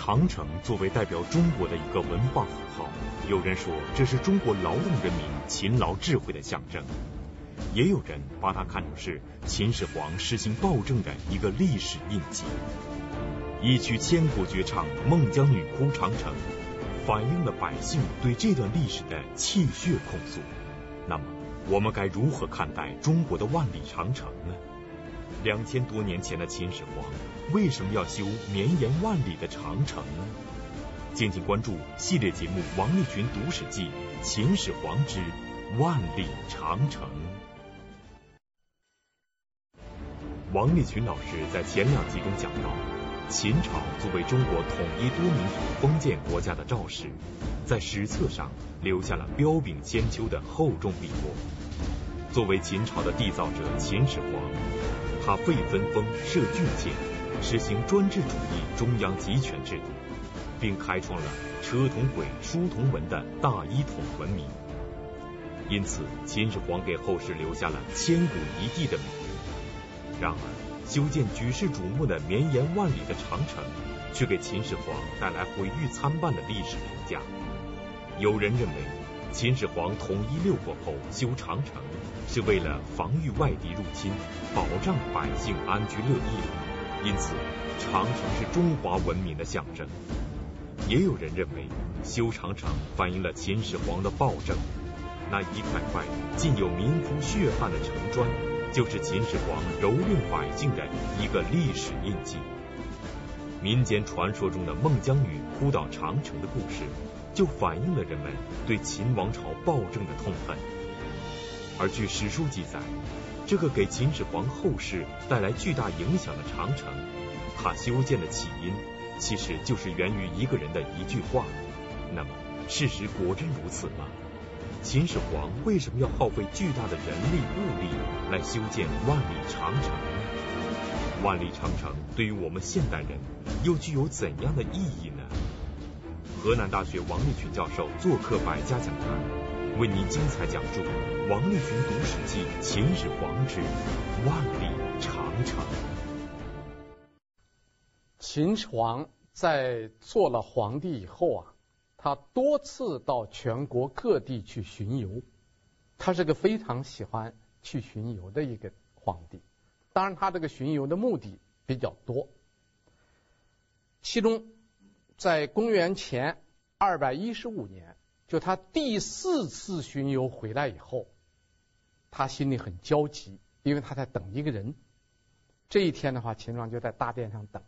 长城作为代表中国的一个文化符号，有人说这是中国劳动人民勤劳智慧的象征，也有人把它看成是秦始皇实行暴政的一个历史印记。一曲千古绝唱《孟姜女哭长城》，反映了百姓对这段历史的泣血控诉。那么，我们该如何看待中国的万里长城呢？两千多年前的秦始皇为什么要修绵延万里的长城呢？敬请关注系列节目《王立群读史记·秦始皇之万里长城》。王立群老师在前两集中讲到，秦朝作为中国统一多民族封建国家的肇始，在史册上留下了彪炳千秋的厚重笔墨。作为秦朝的缔造者，秦始皇。他废分封，设郡县，实行专制主义中央集权制度，并开创了车同轨、书同文的大一统文明。因此，秦始皇给后世留下了千古一帝的美誉。然而，修建举世瞩目的绵延万里的长城，却给秦始皇带来毁誉参半的历史评价。有人认为，秦始皇统一六国后修长城，是为了防御外敌入侵，保障百姓安居乐业。因此，长城是中华文明的象征。也有人认为，修长城反映了秦始皇的暴政。那一块块浸有民夫血汗的城砖，就是秦始皇蹂躏百姓的一个历史印记。民间传说中的孟姜女哭倒长城的故事。就反映了人们对秦王朝暴政的痛恨。而据史书记载，这个给秦始皇后世带来巨大影响的长城，它修建的起因其实就是源于一个人的一句话。那么，事实果真如此吗？秦始皇为什么要耗费巨大的人力物力来修建万里长城呢？万里长城对于我们现代人又具有怎样的意义呢？河南大学王立群教授做客百家讲坛，为您精彩讲述《王立群读史记·秦始皇之万里长城》。秦始皇在做了皇帝以后啊，他多次到全国各地去巡游，他是个非常喜欢去巡游的一个皇帝。当然，他这个巡游的目的比较多，其中。在公元前二百一十五年，就他第四次巡游回来以后，他心里很焦急，因为他在等一个人。这一天的话，秦始皇就在大殿上等。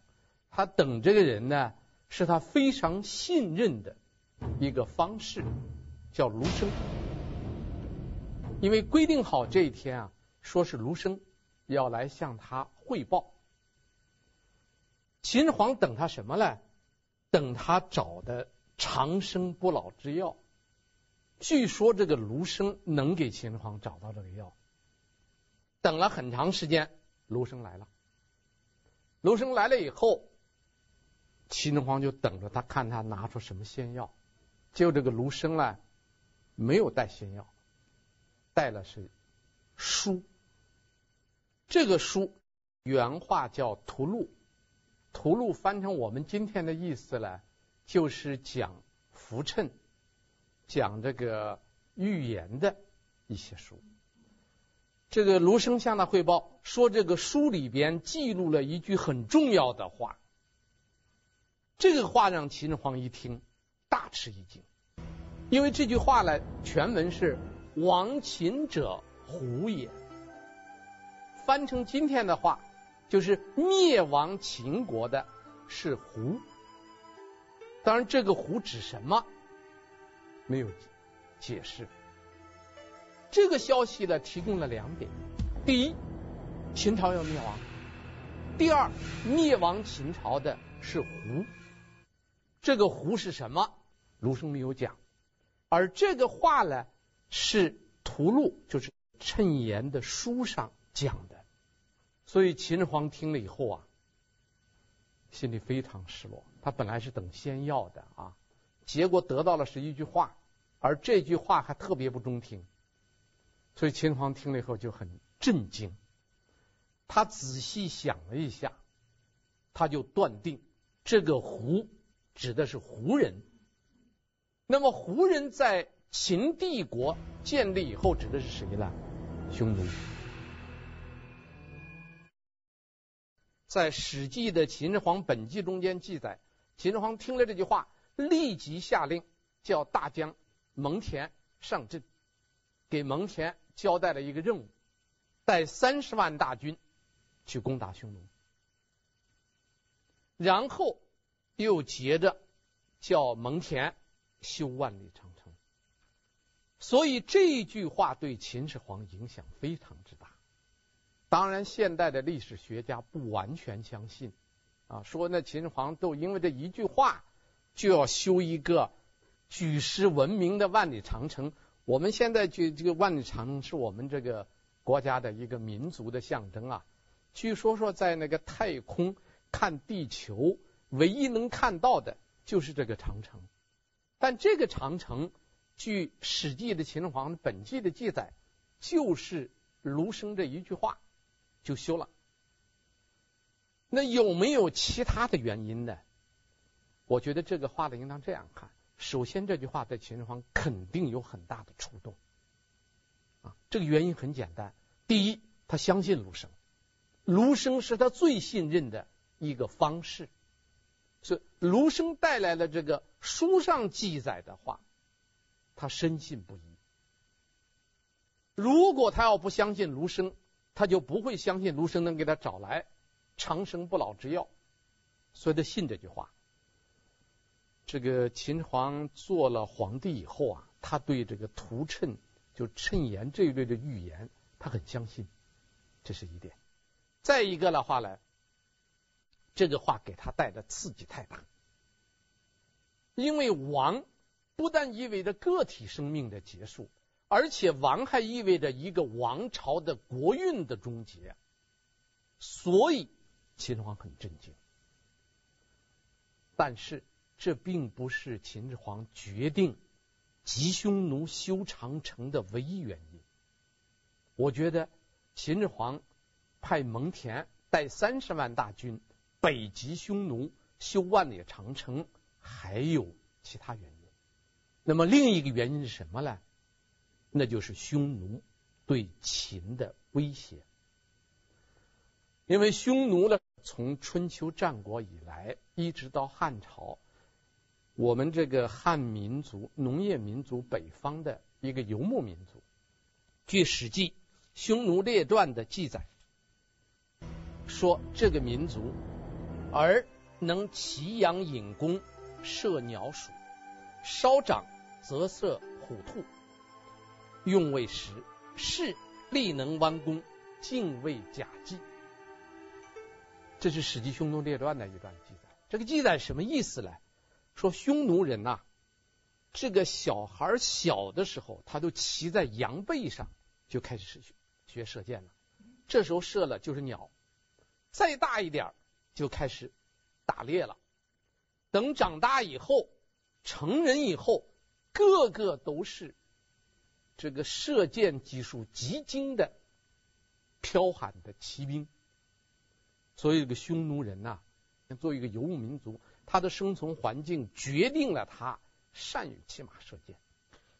他等这个人呢，是他非常信任的一个方士，叫卢生。因为规定好这一天啊，说是卢生要来向他汇报。秦始皇等他什么呢？等他找的长生不老之药，据说这个卢生能给秦始皇找到这个药。等了很长时间，卢生来了。卢生来了以后，秦始皇就等着他，看他拿出什么仙药。结果这个卢生呢，没有带仙药，带了是书。这个书原话叫图录。图录翻成我们今天的意思呢，就是讲符谶、讲这个预言的一些书。这个卢生向他汇报说，这个书里边记录了一句很重要的话。这个话让秦始皇一听大吃一惊，因为这句话呢，全文是“亡秦者胡也”，翻成今天的话。就是灭亡秦国的是胡，当然这个胡指什么没有解释。这个消息呢，提供了两点：第一，秦朝要灭亡；第二，灭亡秦朝的是胡。这个胡是什么？卢生没有讲。而这个话呢，是屠戮，就是谶言的书上讲的。所以秦始皇听了以后啊，心里非常失落。他本来是等仙药的啊，结果得到了是一句话，而这句话还特别不中听。所以秦始皇听了以后就很震惊。他仔细想了一下，他就断定这个“胡”指的是胡人。那么胡人在秦帝国建立以后，指的是谁呢？匈奴。在《史记》的《秦始皇本纪》中间记载，秦始皇听了这句话，立即下令叫大将蒙恬上阵，给蒙恬交代了一个任务，带三十万大军去攻打匈奴，然后又接着叫蒙恬修万里长城。所以这句话对秦始皇影响非常之大。当然，现代的历史学家不完全相信，啊，说那秦始皇都因为这一句话就要修一个举世闻名的万里长城。我们现在就这个万里长城是我们这个国家的一个民族的象征啊。据说说在那个太空看地球，唯一能看到的就是这个长城。但这个长城，据《史记》的秦始皇本纪的记载，就是卢生这一句话。就修了，那有没有其他的原因呢？我觉得这个话呢，应当这样看：首先，这句话在秦始皇肯定有很大的触动啊。这个原因很简单，第一，他相信卢生，卢生是他最信任的一个方式，所以卢生带来了这个书上记载的话，他深信不疑。如果他要不相信卢生，他就不会相信卢生能给他找来长生不老之药，所以他信这句话。这个秦始皇做了皇帝以后啊，他对这个图谶就谶言这一类的预言，他很相信，这是一点。再一个的话呢，这个话给他带的刺激太大，因为亡不但意味着个体生命的结束。而且亡还意味着一个王朝的国运的终结，所以秦始皇很震惊。但是这并不是秦始皇决定击匈奴修长城的唯一原因。我觉得秦始皇派蒙恬带三十万大军北击匈奴修万里长城，还有其他原因。那么另一个原因是什么呢？那就是匈奴对秦的威胁，因为匈奴呢，从春秋战国以来一直到汉朝，我们这个汉民族、农业民族北方的一个游牧民族。据《史记·匈奴列传》的记载，说这个民族而能骑羊引弓，射鸟鼠，稍长则射虎兔。用为食，士力能弯弓，尽为甲计。这是《史记·匈奴列传》的一段记载。这个记载什么意思呢？说匈奴人呐、这个小孩小的时候，他都骑在羊背上，就开始学射箭了。这时候射了就是鸟，再大一点就开始打猎了。等长大以后，成人以后，个个都是。这个射箭技术极精的剽悍的骑兵，所以这个匈奴人呐，作为一个游牧民族，他的生存环境决定了他善于骑马射箭，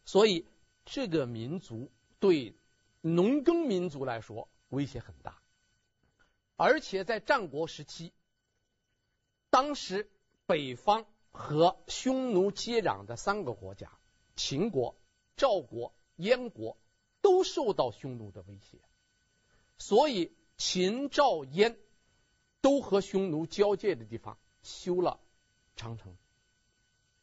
所以这个民族对农耕民族来说威胁很大，而且在战国时期，当时北方和匈奴接壤的三个国家，秦国、赵国。燕国都受到匈奴的威胁，所以秦、赵、燕都和匈奴交界的地方修了长城，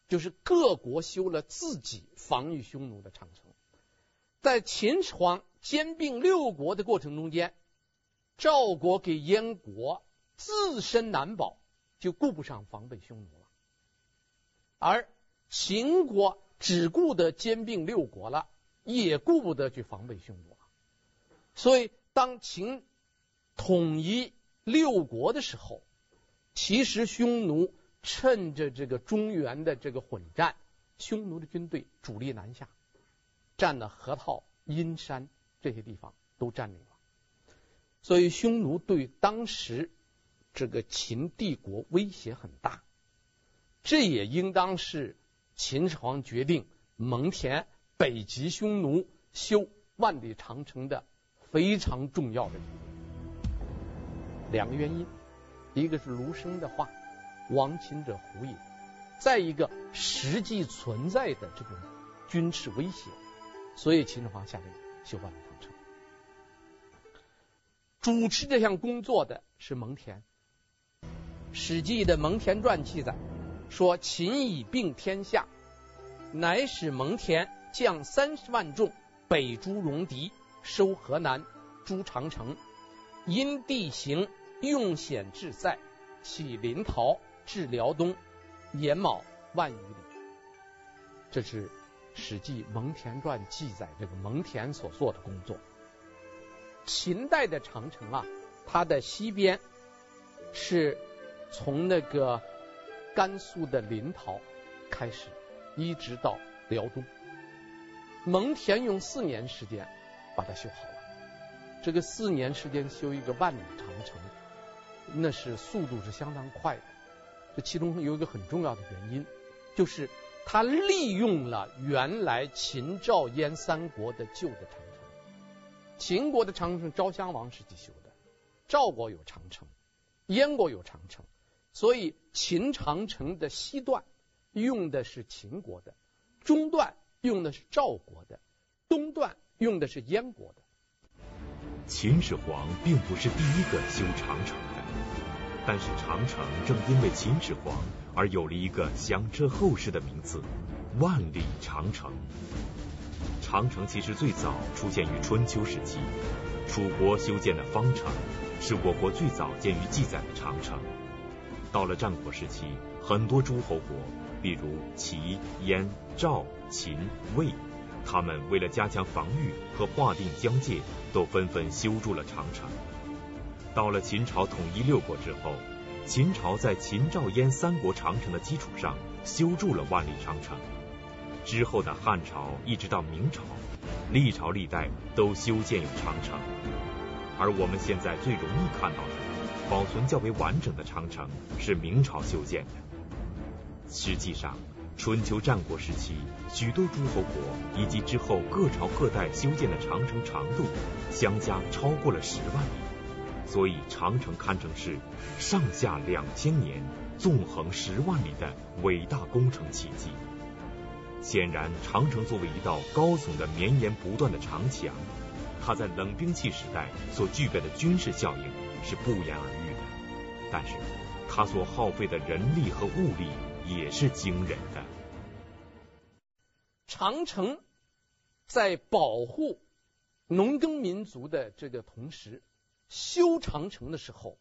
就是各国修了自己防御匈奴的长城。在秦始皇兼并六国的过程中间，赵国给燕国自身难保，就顾不上防备匈奴了，而秦国只顾得兼并六国了。也顾不得去防备匈奴了，所以当秦统一六国的时候，其实匈奴趁着这个中原的这个混战，匈奴的军队主力南下，占了河套、阴山这些地方都占领了，所以匈奴对当时这个秦帝国威胁很大。这也应当是秦始皇决定蒙恬北极匈奴、修万里长城的非常重要的。两个原因，一个是卢生的话“亡秦者胡也”，再一个实际存在的这种军事威胁，所以秦始皇下令修万里长城。主持这项工作的是蒙恬，《史记》的《蒙恬传》记载说：“秦以并天下，乃使蒙恬将三十万众北诛戎狄，收河南，筑长城。因地形用险制塞，起临洮，至辽东，延钩万余里。”这是《史记·蒙恬传》记载这个蒙恬所做的工作。秦代的长城啊，它的西边是从那个甘肃的临洮开始，一直到辽东。蒙恬用四年时间把它修好了。这个四年时间修一个万里长城，那是速度是相当快的。这其中有一个很重要的原因，就是他利用了原来秦赵燕三国的旧的长城。秦国的长城，昭襄王时期修的；赵国有长城，燕国有长城，所以秦长城的西段用的是秦国的，中段用的是赵国的，东段用的是燕国的。秦始皇并不是第一个修长城的，但是长城正因为秦始皇而有了一个响彻后世的名字——万里长城。长城其实最早出现于春秋时期，楚国修建的方城是我国最早见于记载的长城。到了战国时期，很多诸侯国，比如齐、燕、赵、秦、魏，他们为了加强防御和划定疆界，都纷纷修筑了长城。到了秦朝统一六国之后，秦朝在秦赵燕三国长城的基础上修筑了万里长城。之后的汉朝一直到明朝，历朝历代都修建有长城，而我们现在最容易看到的、保存较为完整的长城是明朝修建的。实际上，春秋战国时期许多诸侯国以及之后各朝各代修建的长城长度相加超过了十万里，所以长城堪称是上下两千年、纵横十万里的伟大工程奇迹。显然，长城作为一道高耸的、绵延不断的长墙，它在冷兵器时代所具备的军事效应是不言而喻的。但是，它所耗费的人力和物力也是惊人的。长城在保护农耕民族的这个同时，修长城的时候，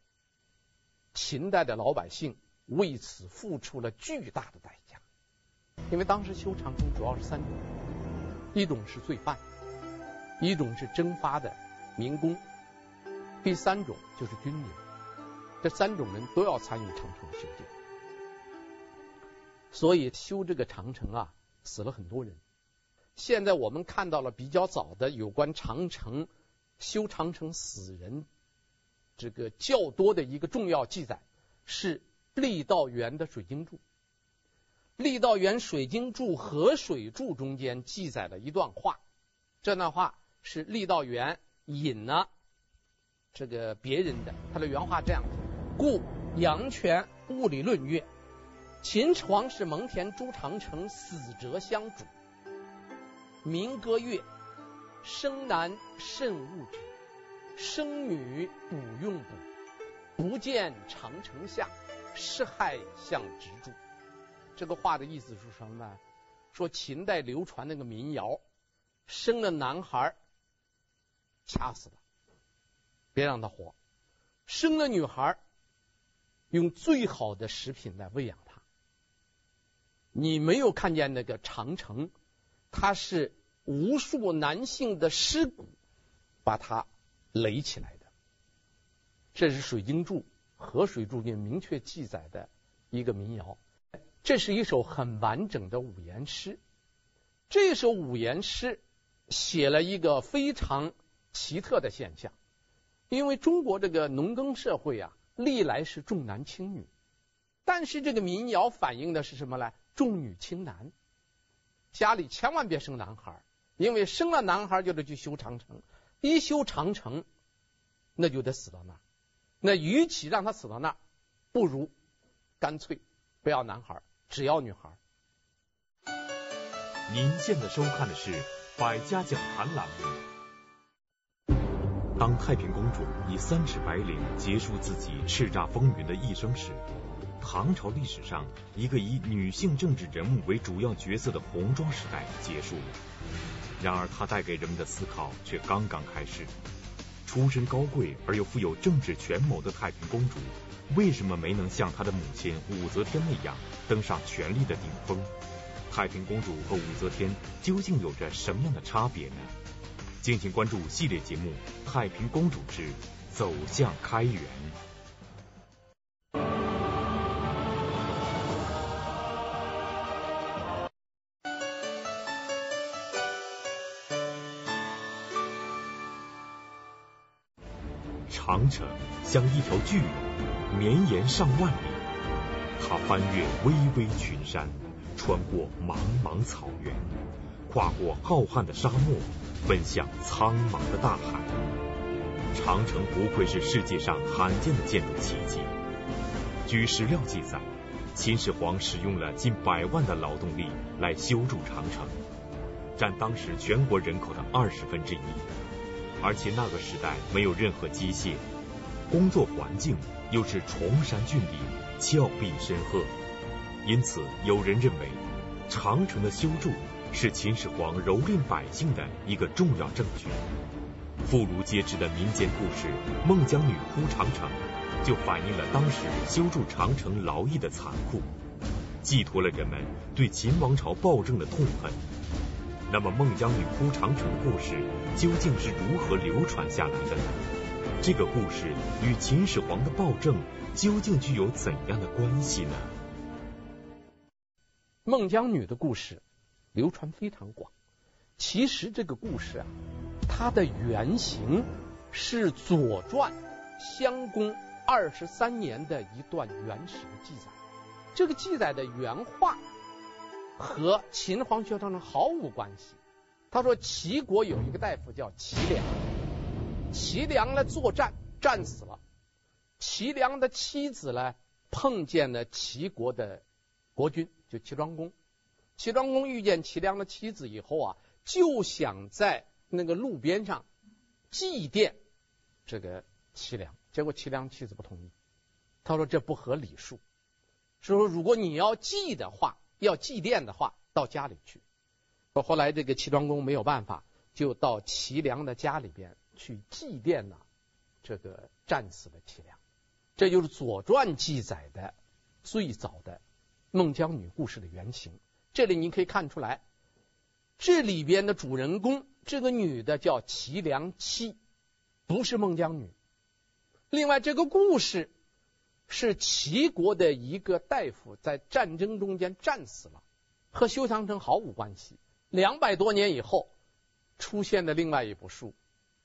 秦代的老百姓为此付出了巨大的代价。因为当时修长城主要是三种，一种是罪犯，一种是征发的民工，第三种就是军人。这三种人都要参与长城的修建，所以修这个长城啊，死了很多人。现在我们看到了比较早的有关长城修长城死人这个较多的一个重要记载，是郦道元的《水经注》。郦道元《水经注》《河水注》中间记载了一段话，这段话是郦道元引了这个别人的，他的原话这样子：故阳泉物理论曰，秦始皇使蒙恬筑长城，死者相主。民歌曰：生男慎勿止，生女补用补，不见长城下，是害向直柱。这个话的意思是什么呢？说秦代流传那个民谣，生了男孩掐死他，别让他活；生了女孩，用最好的食品来喂养。你没有看见那个长城，它是无数男性的尸骨把它垒起来的。这是《水经注》《河水注》里明确记载的一个民谣。这是一首很完整的五言诗。这首五言诗写了一个非常奇特的现象，因为中国这个农耕社会啊，历来是重男轻女，但是这个民谣反映的是什么呢？重女轻男，家里千万别生男孩，因为生了男孩就得去修长城，一修长城，那就得死到那儿。那与其让他死到那儿，不如干脆不要男孩，只要女孩。您现在收看的是《百家讲坛》栏目。当太平公主以三尺白绫结束自己叱咤风云的一生时，唐朝历史上一个以女性政治人物为主要角色的红妆时代结束了。然而，它带给人们的思考却刚刚开始。出身高贵而又富有政治权谋的太平公主，为什么没能像她的母亲武则天那样登上权力的顶峰？太平公主和武则天究竟有着什么样的差别呢？敬请关注系列节目《太平公主之走向开元》。长城像一条巨龙，绵延上万里，它翻越巍巍群山。穿过茫茫草原，跨过浩瀚的沙漠，奔向苍茫的大海。长城不愧是世界上罕见的建筑奇迹。据史料记载，秦始皇使用了近百万的劳动力来修筑长城，占当时全国人口的二十分之一。而且那个时代没有任何机械，工作环境又是崇山峻岭、峭壁深壑。因此，有人认为，长城的修筑是秦始皇蹂躏百姓的一个重要证据。妇孺皆知的民间故事《孟姜女哭长城》，就反映了当时修筑长城劳役的残酷，寄托了人们对秦王朝暴政的痛恨。那么，孟姜女哭长城的故事究竟是如何流传下来的呢？这个故事与秦始皇的暴政究竟具有怎样的关系呢？孟姜女的故事流传非常广。其实这个故事啊，它的原型是《左传》襄公二十三年的一段原始记载。这个记载的原话和秦皇修长城毫无关系。他说齐国有一个大夫叫齐梁，齐梁呢作战战死了，齐梁的妻子呢碰见了齐国的国君。就齐庄公，齐庄公遇见齐梁的妻子以后啊，就想在那个路边上祭奠这个齐梁，结果齐梁妻子不同意，他说这不合礼数，说如果你要祭的话，要祭奠的话，到家里去。说后来这个齐庄公没有办法，就到齐梁的家里边去祭奠了这个战死的齐梁，这就是《左传》记载的最早的。孟姜女故事的原型，这里你可以看出来，这里边的主人公这个女的叫齐梁妻，不是孟姜女。另外，这个故事是齐国的一个大夫在战争中间战死了，和修长城毫无关系。两百多年以后出现的另外一部书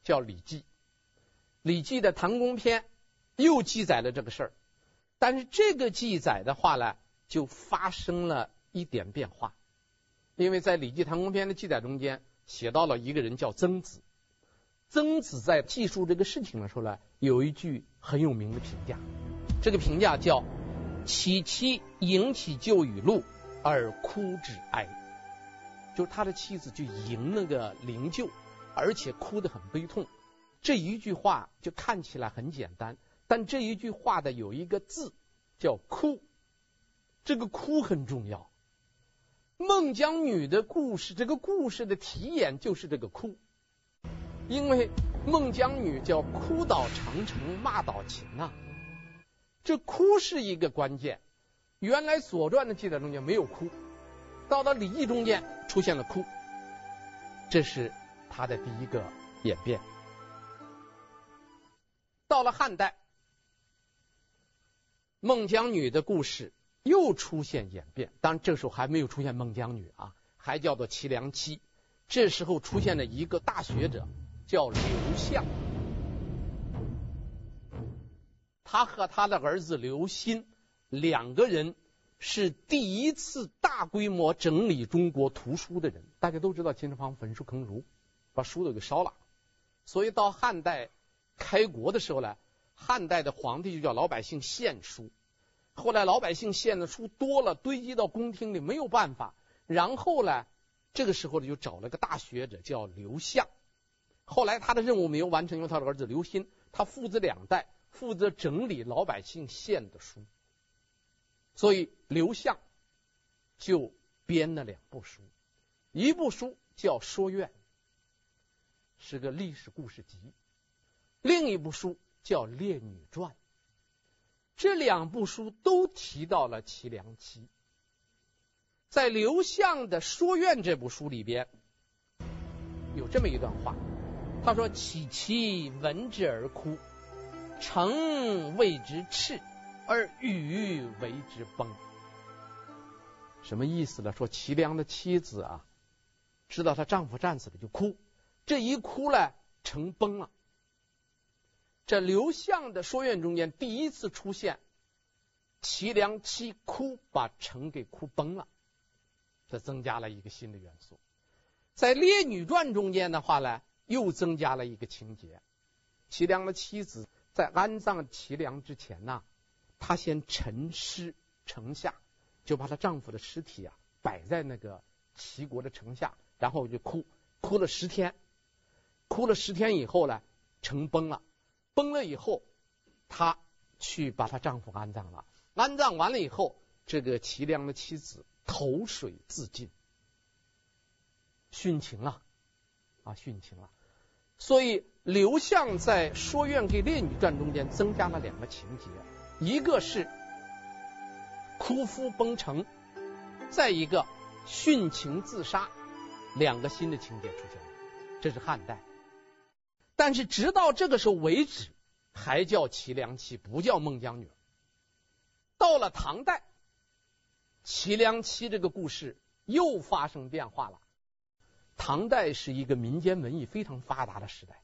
叫《礼记》，《礼记》的唐公篇又记载了这个事儿，但是这个记载的话呢，就发生了一点变化，因为在《礼记·唐公篇》的记载中间写到了一个人叫曾子，曾子在记述这个事情的时候呢，有一句很有名的评价，这个评价叫“其妻迎其旧雨露而哭之哀”，就是他的妻子就迎那个灵柩，而且哭得很悲痛。这一句话就看起来很简单，但这一句话的有一个字叫“哭”。这个哭很重要。孟姜女的故事，这个故事的题眼就是这个哭，因为孟姜女叫哭倒长城，骂倒秦呐、啊。这哭是一个关键。原来《左传》的记载中间没有哭，到了《礼记》中间出现了哭，这是它的第一个演变。到了汉代，孟姜女的故事。又出现演变，当然这时候还没有出现孟姜女啊，还叫做齐梁妻。这时候出现了一个大学者，叫刘向，他和他的儿子刘歆两个人是第一次大规模整理中国图书的人。大家都知道秦始皇焚书坑儒，把书都给烧了，所以到汉代开国的时候呢，汉代的皇帝就叫老百姓献书。后来老百姓献的书多了，堆积到宫廷里没有办法，然后呢，这个时候呢就找了个大学者叫刘向。后来他的任务没有完成，因为他的儿子刘歆，他父子两代负责整理老百姓献的书，所以刘向就编了两部书，一部书叫《说苑》，是个历史故事集；另一部书叫《列女传》。这两部书都提到了齐梁期。在刘向的《说苑》这部书里边，有这么一段话，他说：“启其闻之而哭，城谓之赤，而语为之崩。”什么意思呢？说齐梁的妻子啊，知道她丈夫战死了就哭，这一哭呢，城崩了。这刘向的《说苑》中间第一次出现齐梁妻哭，把城给哭崩了，这增加了一个新的元素。在《列女传》中间的话呢，又增加了一个情节：齐梁的妻子在安葬齐梁之前呢，她先沉尸城下，就把她丈夫的尸体啊摆在那个齐国的城下，然后就哭，哭了十天，哭了十天以后呢，城崩了。崩了以后，她去把她丈夫安葬了。安葬完了以后，这个齐梁的妻子投水自尽，殉情了啊，殉情了。所以刘向在《说苑》跟《列女传》中间增加了两个情节，一个是哭夫崩城，再一个殉情自杀，两个新的情节出现了。这是汉代。但是直到这个时候为止，还叫齐梁妻，不叫孟姜女。到了唐代，齐梁妻这个故事又发生变化了。唐代是一个民间文艺非常发达的时代，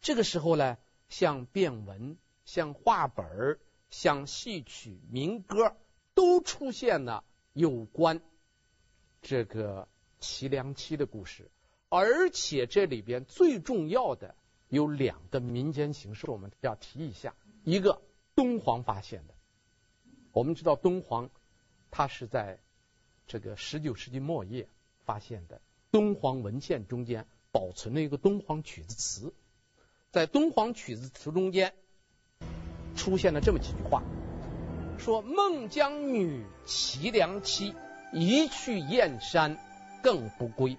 这个时候呢，像变文、像话本、像戏曲、民歌，都出现了有关这个齐梁妻的故事，而且这里边最重要的。有两个民间形式，我们要提一下。一个敦煌发现的，我们知道敦煌，它是在这个十九世纪末叶发现的。敦煌文献中间保存了一个敦煌曲子词，在敦煌曲子词中间出现了这么几句话：说孟姜女齐梁妻，一去燕山更不归。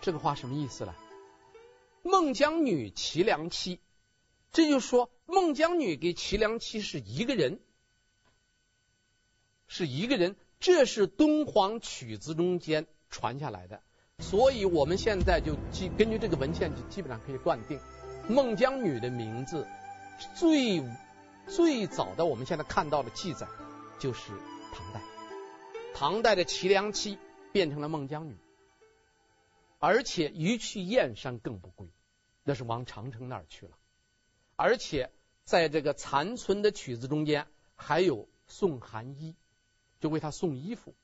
这个话什么意思呢？孟姜女齐梁妻，这就说孟姜女跟齐梁妻是一个人，是一个人。这是敦煌曲子中间传下来的，所以我们现在就基根据这个文献，就基本上可以断定，孟姜女的名字最最早的我们现在看到的记载就是唐代，唐代的齐梁妻变成了孟姜女。而且一去燕山更不归，那是往长城那儿去了。而且在这个残存的曲子中间，还有送寒衣，就为他送衣服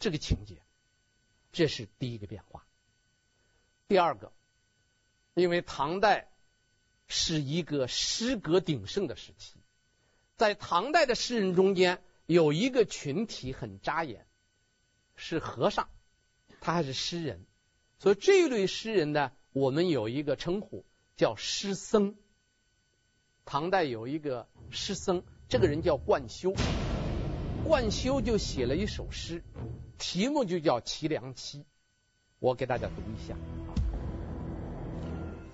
这个情节，这是第一个变化。第二个，因为唐代是一个诗歌鼎盛的时期，在唐代的诗人中间有一个群体很扎眼，是和尚，他还是诗人。所以这一类诗人呢，我们有一个称呼叫诗僧。唐代有一个诗僧，这个人叫贯休。贯休就写了一首诗，题目就叫《齐梁妻》。我给大家读一下，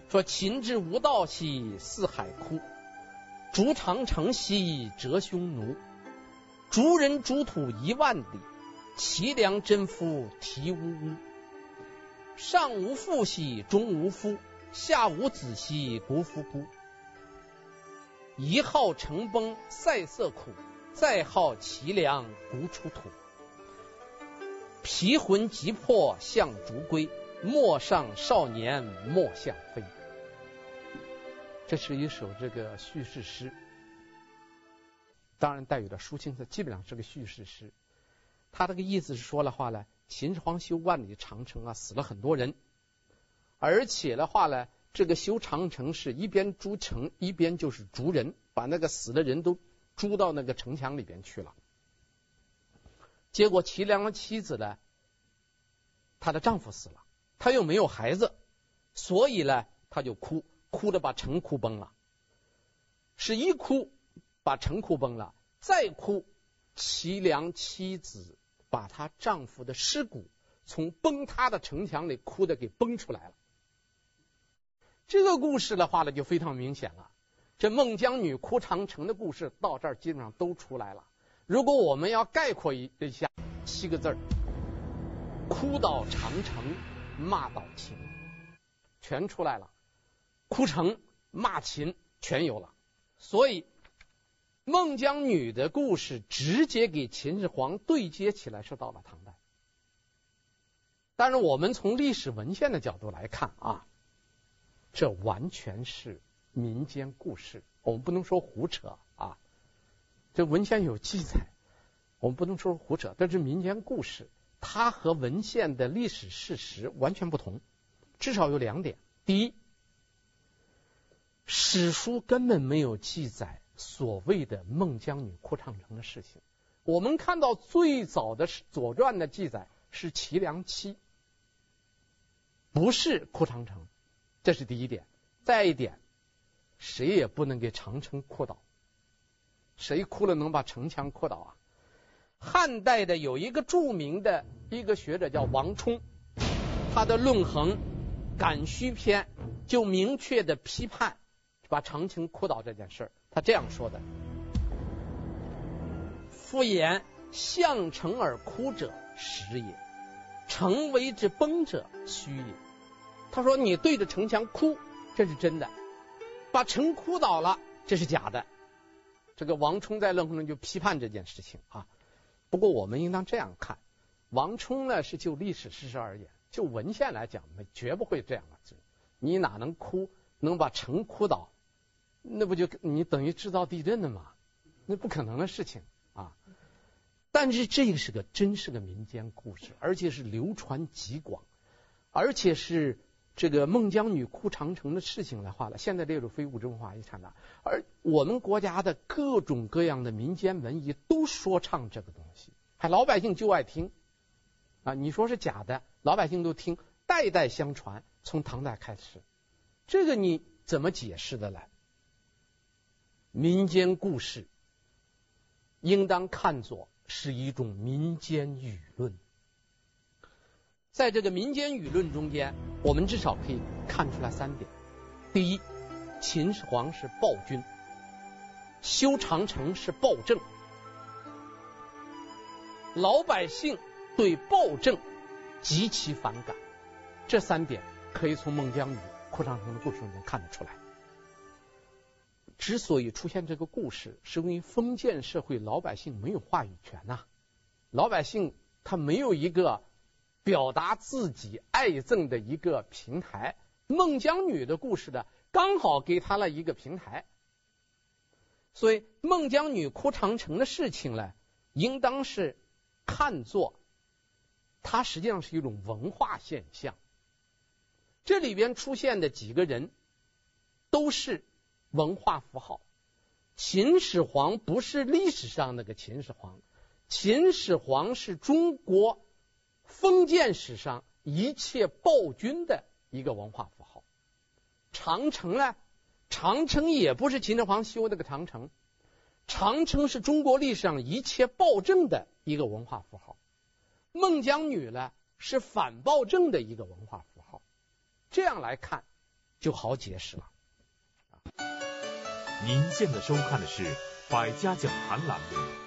说：“秦之无道兮，四海枯；筑长城兮，折匈奴。逐人逐土一万里，齐梁真夫啼呜呜。”上无父兮，中无夫；下无子兮，国夫孤。一号城崩塞色苦，再号齐梁无出土。皮魂急魄向逐归，陌上少年莫向飞。这是一首这个叙事诗。当然带有的抒情色，基本上是个叙事诗。他这个意思是说的话呢，秦始皇修万里长城啊，死了很多人，而且的话呢，这个修长城是一边筑城，一边就是逐人，把那个死的人都筑到那个城墙里边去了。结果齐梁的妻子呢，她的丈夫死了，她又没有孩子，所以呢，她就哭，哭的把城哭崩了。是一哭把城哭崩了，再哭，齐梁妻子把她丈夫的尸骨从崩塌的城墙里哭的给崩出来了。这个故事的话呢，就非常明显了。这孟姜女哭长城的故事到这儿基本上都出来了。如果我们要概括一一下七个字儿：哭倒长城，骂倒秦，全出来了。哭城、骂秦全有了。所以孟姜女的故事直接给秦始皇对接起来，是到了唐代。但是我们从历史文献的角度来看啊，这完全是民间故事，我们不能说胡扯啊。这文献有记载，我们不能说胡扯，但是民间故事，它和文献的历史事实完全不同，至少有两点。第一，史书根本没有记载所谓的孟姜女哭长城的事情。我们看到最早的《左传》的记载是齐梁妻，不是哭长城，这是第一点。再一点，谁也不能给长城哭倒。谁哭了能把城墙哭倒啊？汉代的有一个著名的一个学者叫王充，他的《论衡·感虚篇》就明确的批判把长城哭倒这件事。他这样说的：“夫言向城而哭者实也，城为之崩者虚也。”他说：“你对着城墙哭，这是真的；把城哭倒了，这是假的。”这个王充在论衡中就批判这件事情啊。不过我们应当这样看，王充呢是就历史事实而言，就文献来讲，绝不会这样的。你哪能哭，能把城哭倒？那不就你等于制造地震的吗？那不可能的事情啊。但是这个是个真是个民间故事，而且是流传极广，而且是。这个孟姜女哭长城的事情的话呢，现在列入非物质文化遗产的，而我们国家的各种各样的民间文艺都说唱这个东西，还老百姓就爱听啊！你说是假的，老百姓都听，代代相传，从唐代开始，这个你怎么解释的呢？民间故事应当看作是一种民间舆论。在这个民间舆论中间，我们至少可以看出来三点：第一，秦始皇是暴君，修长城是暴政，老百姓对暴政极其反感。这三点可以从孟姜女哭长城的故事中看得出来。之所以出现这个故事，是因为封建社会老百姓没有话语权呐，老百姓他没有一个。表达自己爱憎的一个平台，孟姜女的故事呢，刚好给他了一个平台。所以孟姜女哭长城的事情呢，应当是看作它实际上是一种文化现象。这里边出现的几个人都是文化符号。秦始皇不是历史上那个秦始皇，秦始皇是中国。封建史上一切暴君的一个文化符号，长城呢？长城也不是秦始皇修的个长城，长城是中国历史上一切暴政的一个文化符号。孟姜女呢，是反暴政的一个文化符号。这样来看就好解释了。您现在收看的是《百家讲坛》栏目。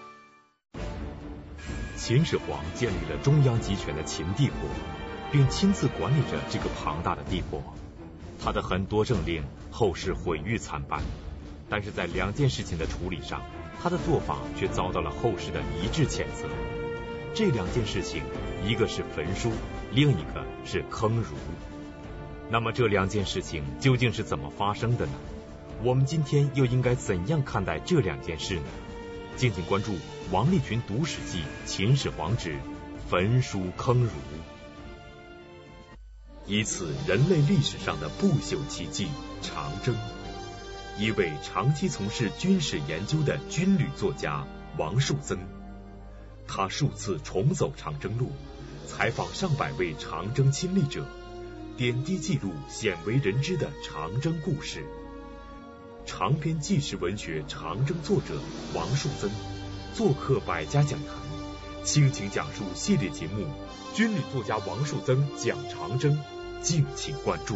秦始皇建立了中央集权的秦帝国，并亲自管理着这个庞大的帝国。他的很多政令后世毁誉参半，但是在两件事情的处理上，他的做法却遭到了后世的一致谴责。这两件事情，一个是焚书，另一个是坑儒。那么这两件事情究竟是怎么发生的呢？我们今天又应该怎样看待这两件事呢？敬请关注王立群读史记《秦始皇之焚书坑儒》。一次人类历史上的不朽奇迹——长征。一位长期从事军事研究的军旅作家王树增，他数次重走长征路，采访上百位长征亲历者，点滴记录鲜为人知的长征故事。长篇纪实文学《长征》作者王树增做客百家讲坛，倾情讲述系列节目《军旅作家王树增讲长征》，敬请关注。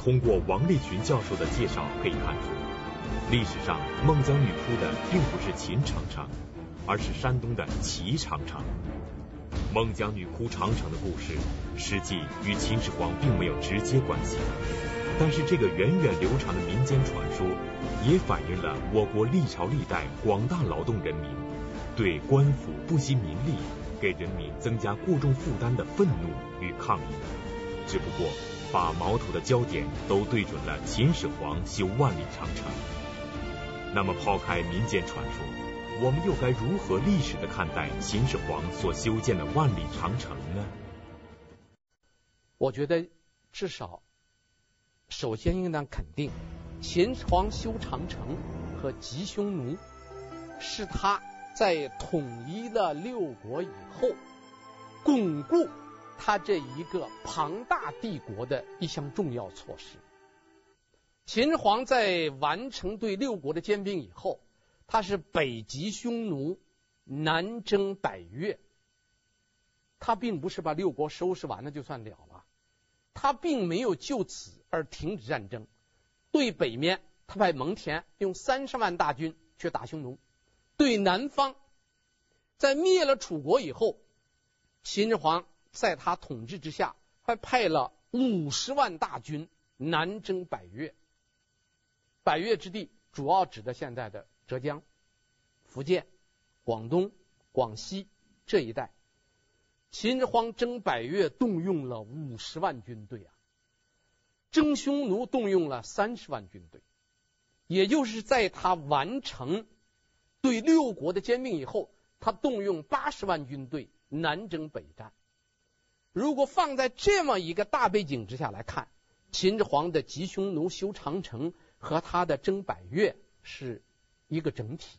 通过王立群教授的介绍可以看出，历史上孟姜女哭的并不是秦长城，而是山东的齐长城。孟姜女哭长城的故事，实际与秦始皇并没有直接关系，但是这个源远流长的民间传说，也反映了我国历朝历代广大劳动人民对官府不惜民力给人民增加过重负担的愤怒与抗议。只不过，把矛头的焦点都对准了秦始皇修万里长城。那么，抛开民间传说。我们又该如何历史的看待秦始皇所修建的万里长城呢？我觉得至少首先应当肯定，秦始皇修长城和击匈奴是他在统一了六国以后巩固他这一个庞大帝国的一项重要措施。秦始皇在完成对六国的兼并以后。他是北击匈奴，南征百越。他并不是把六国收拾完了就算了了，他并没有就此而停止战争。对北面，他派蒙恬用三十万大军去打匈奴；对南方，在灭了楚国以后，秦始皇在他统治之下，还派了五十万大军南征百越。百越之地，主要指的现在的。浙江、福建、广东、广西这一带，秦始皇征百越动用了五十万军队啊，征匈奴动用了三十万军队，也就是在他完成对六国的兼并以后，他动用八十万军队南征北战。如果放在这么一个大背景之下来看，秦始皇的击匈奴、修长城和他的征百越是。一个整体，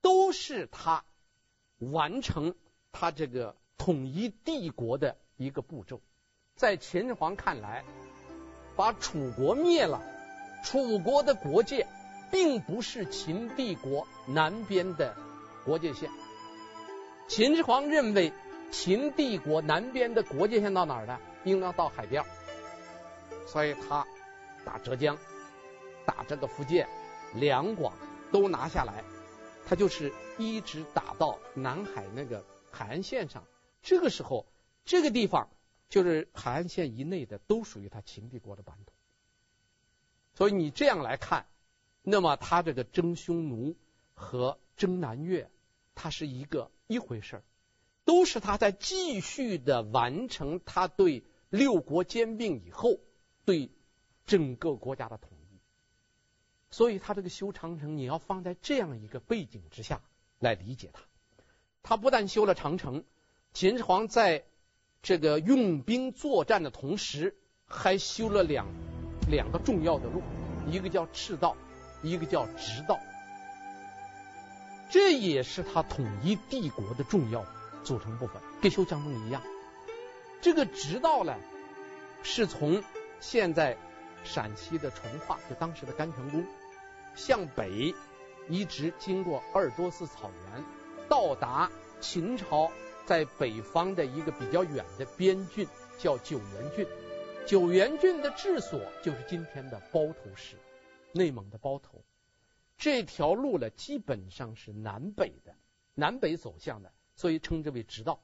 都是他完成他这个统一帝国的一个步骤。在秦始皇看来，把楚国灭了，楚国的国界并不是秦帝国南边的国界线。秦始皇认为，秦帝国南边的国界线到哪儿呢？应当到海边，所以他打浙江，打这个福建、两广。都拿下来，他就是一直打到南海那个海岸线上。这个时候，这个地方就是海岸线以内的，都属于他秦帝国的版图。所以你这样来看，那么他这个征匈奴和征南越，它是一个一回事儿，都是他在继续的完成他对六国兼并以后对整个国家的统。所以他这个修长城，你要放在这样一个背景之下来理解它。他不但修了长城，秦始皇在这个用兵作战的同时，还修了两两个重要的路，一个叫赤道，一个叫直道。这也是他统一帝国的重要组成部分，跟修长城一样。这个直道呢，是从现在陕西的淳化，就当时的甘泉宫。向北，一直经过鄂尔多斯草原，到达秦朝在北方的一个比较远的边郡，叫九原郡。九原郡的治所就是今天的包头市，内蒙的包头。这条路呢，基本上是南北的，南北走向的，所以称之为直道。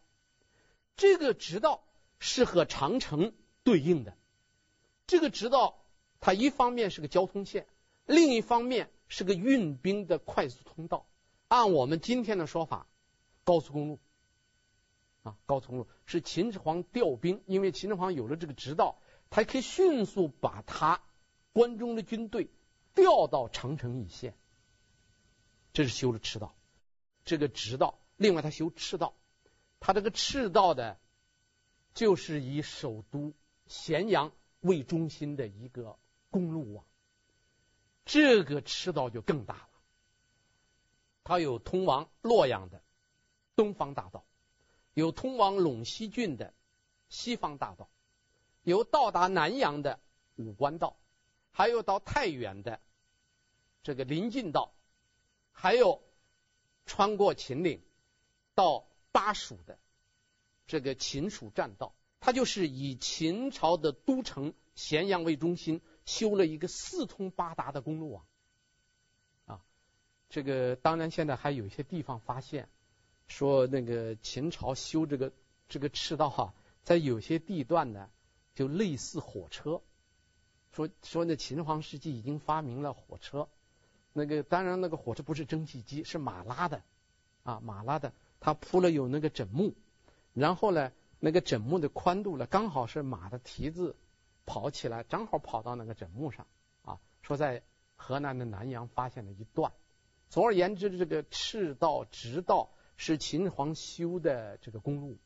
这个直道是和长城对应的。这个直道，它一方面是个交通线。另一方面是个运兵的快速通道，按我们今天的说法，高速公路啊，高速公路是秦始皇调兵，因为秦始皇有了这个直道，他可以迅速把他关中的军队调到长城一线。这是修了赤道，这个直道。另外，他修赤道，他这个赤道的，就是以首都咸阳为中心的一个公路网。这个赤道就更大了，它有通往洛阳的东方大道，有通往陇西郡的西方大道，有到达南阳的武关道，还有到太原的这个临晋道。还有穿过秦岭到巴蜀的这个秦蜀栈道，它就是以秦朝的都城咸阳为中心修了一个四通八达的公路网。啊，这个当然现在还有一些地方发现说那个秦朝修这个这个赤道哈，在有些地段呢就类似火车，说说那秦皇时期已经发明了火车。那个当然，那个火车不是蒸汽机，是马拉的，啊，马拉的，它铺了有那个枕木，然后呢，那个枕木的宽度呢，刚好是马的蹄子跑起来，正好跑到那个枕木上，啊，说在河南的南阳发现了一段。总而言之，这个赤道直道是秦皇修的这个公路，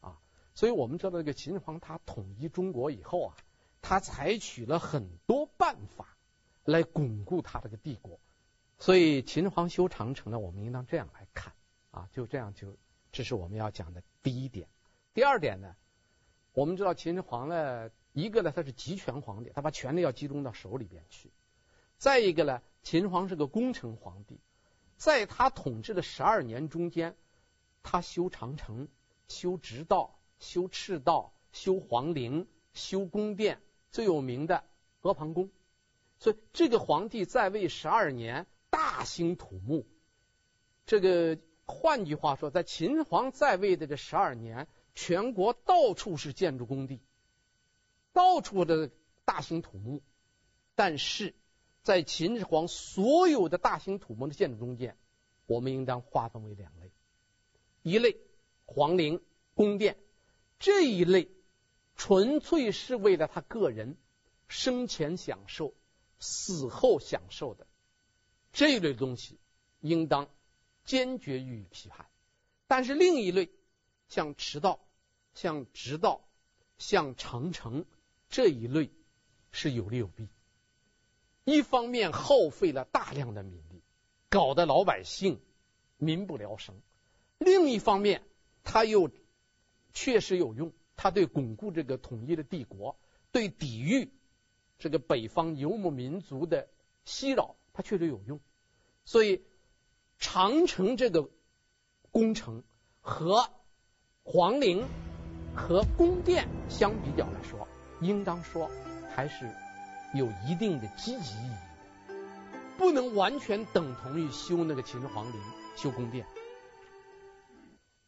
啊，所以我们知道这个秦皇他统一中国以后啊，他采取了很多办法。来巩固他这个帝国，所以秦皇修长城呢，我们应当这样来看啊，就这样就这是我们要讲的第一点。第二点呢，我们知道秦始皇呢，一个呢他是集权皇帝，他把权力要集中到手里边去；再一个呢，秦始皇是个功臣皇帝，在他统治的十二年中间，他修长城、修直道、修赤道、修皇陵、修宫殿，最有名的阿房宫。所以这个皇帝在位十二年，大兴土木。这个换句话说，在秦皇在位的这十二年，全国到处是建筑工地，到处的大兴土木。但是在秦始皇所有的大兴土木的建筑中间，我们应当划分为两类：一类皇陵宫殿，这一类纯粹是为了他个人生前享受。死后享受的这一类东西，应当坚决予以批判。但是另一类，像赤道、像直道、像长城这一类，是有利有弊。一方面耗费了大量的民力，搞得老百姓民不聊生；另一方面，它又确实有用，它对巩固这个统一的帝国，对抵御。这个北方游牧民族的袭扰，它确实有用，所以长城这个工程和皇陵和宫殿相比较来说，应当说还是有一定的积极意义的，不能完全等同于修那个秦始皇陵、修宫殿，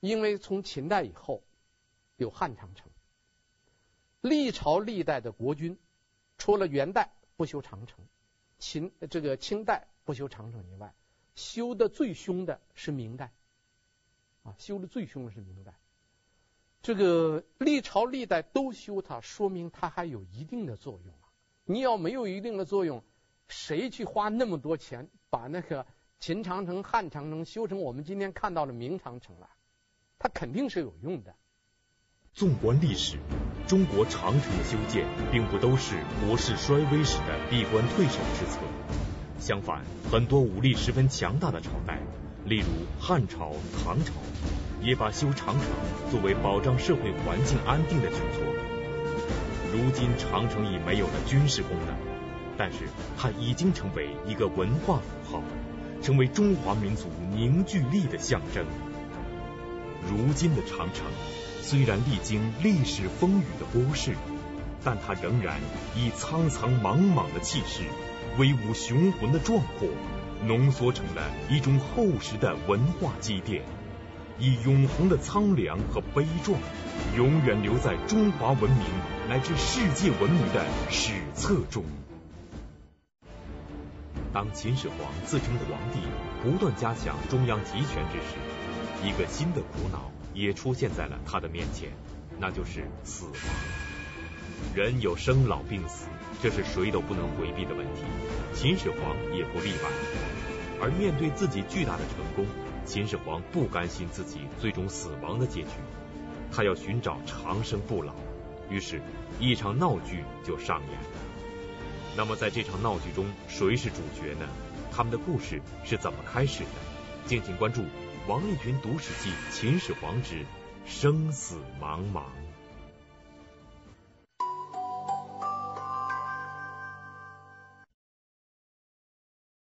因为从秦代以后有汉长城，历朝历代的国君。除了元代不修长城，秦这个清代不修长城以外，修的最凶的是明代，啊，修的最凶的是明代。这个历朝历代都修它，说明它还有一定的作用啊。你要没有一定的作用，谁去花那么多钱把那个秦长城、汉长城修成我们今天看到的明长城了？它肯定是有用的。纵观历史，中国长城的修建并不都是国势衰微时的闭关退守之策。相反，很多武力十分强大的朝代，例如汉朝、唐朝，也把修长城作为保障社会环境安定的举措。如今长城已没有了军事功能，但是它已经成为一个文化符号，成为中华民族凝聚力的象征。如今的长城。虽然历经历史风雨的波折，但它仍然以苍苍茫茫的气势、威武雄浑的壮阔，浓缩成了一种厚实的文化积淀，以永恒的苍凉和悲壮，永远留在中华文明乃至世界文明的史册中。当秦始皇自称皇帝，不断加强中央集权之时，一个新的苦恼。也出现在了他的面前，那就是死亡。人有生老病死，这是谁都不能回避的问题，秦始皇也不例外。而面对自己巨大的成功，秦始皇不甘心自己最终死亡的结局，他要寻找长生不老。于是，一场闹剧就上演了。那么，在这场闹剧中，谁是主角呢？他们的故事是怎么开始的？敬请关注王立群读史记：秦始皇之生死茫茫。